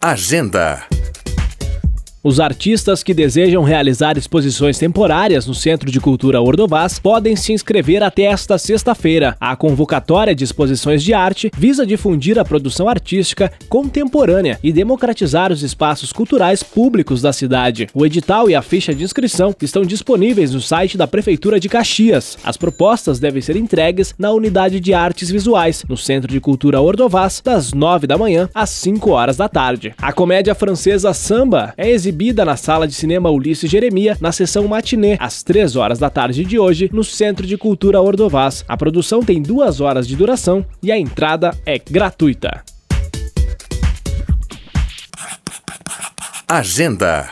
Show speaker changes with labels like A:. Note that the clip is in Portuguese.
A: Agenda.
B: Os artistas que desejam realizar exposições temporárias no Centro de Cultura Ordovás podem se inscrever até esta sexta-feira. A convocatória de exposições de arte visa difundir a produção artística contemporânea e democratizar os espaços culturais públicos da cidade. O edital e a ficha de inscrição estão disponíveis no site da Prefeitura de Caxias. As propostas devem ser entregues na Unidade de Artes Visuais, no Centro de Cultura Ordovás, das 9 da manhã às 5 horas da tarde. A comédia francesa Samba é exibida exibida na sala de cinema Ulisses Jeremia na sessão matinê, às 3 horas da tarde de hoje, no Centro de Cultura Ordovás. A produção tem duas horas de duração e a entrada é gratuita.
A: Agenda.